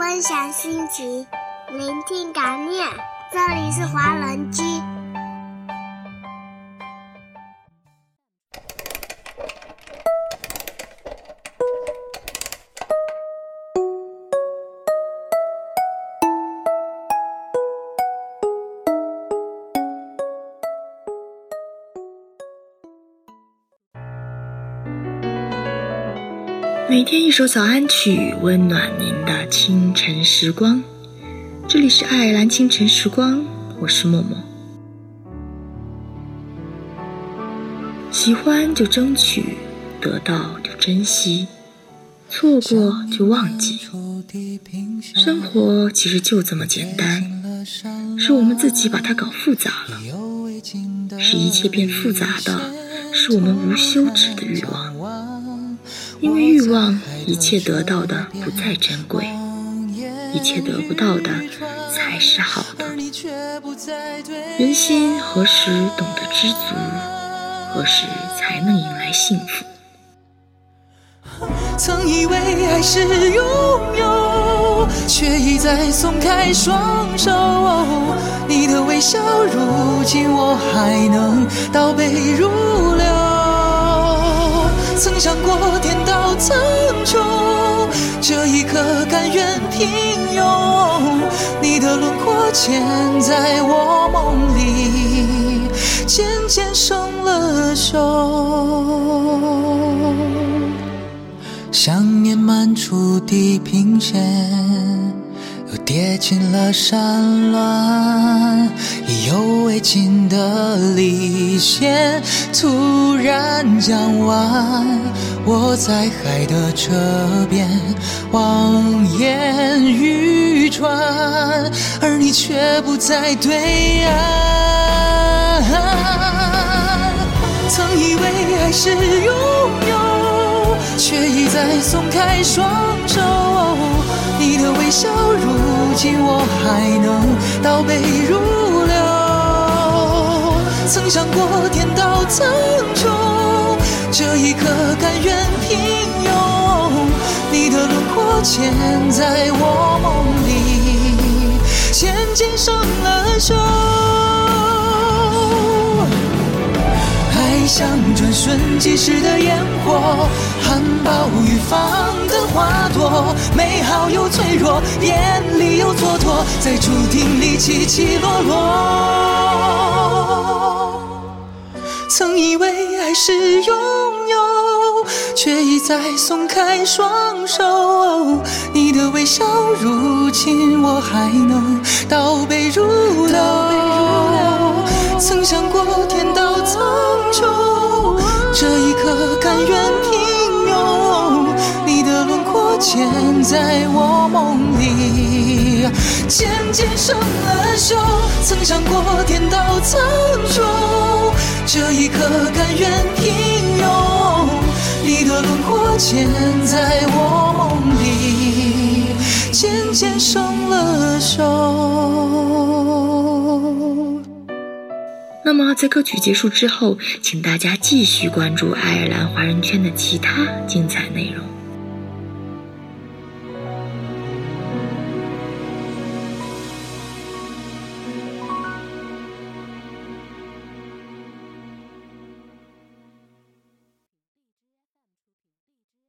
分享心情，聆听感念。这里是华人居。每天一首早安曲，温暖您的清晨时光。这里是爱尔兰清晨时光，我是默默。喜欢就争取，得到就珍惜，错过就忘记。生活其实就这么简单，是我们自己把它搞复杂了。使一切变复杂的，是我们无休止的欲望。因为欲望，一切得到的不再珍贵，一切得不到的才是好的。人心何时懂得知足？何时才能迎来幸福？曾以为爱是拥有，却一再松开双手。你的微笑，如今我还能倒背如流。曾想过天道苍穹，这一刻甘愿平庸。你的轮廓嵌在我梦里，渐渐生了锈。想念漫出地平线。又跌进了山峦，意犹未尽的离弦突然降弯。我在海的这边望眼欲穿，而你却不在对岸。曾以为爱是拥有，却一再松开双手。你的微笑，如今我还能倒背如流。曾想过天道苍穹，这一刻甘愿平庸。你的轮廓嵌在我梦里，渐渐生了锈。像转瞬即逝的烟火，含苞欲放的花朵，美好又脆弱，艳丽又蹉跎，在注定里起起落落。曾以为爱是拥有，却一再松开双手。你的微笑，如今我还能倒背如流。曾想过天道苍穹，这一刻甘愿。轮廓嵌在我梦里，渐渐生了锈。曾想过天道苍穹，这一刻甘愿平庸。你的轮廓嵌在我梦里，渐渐生了锈。那么，在歌曲结束之后，请大家继续关注爱尔兰华人圈的其他精彩内容。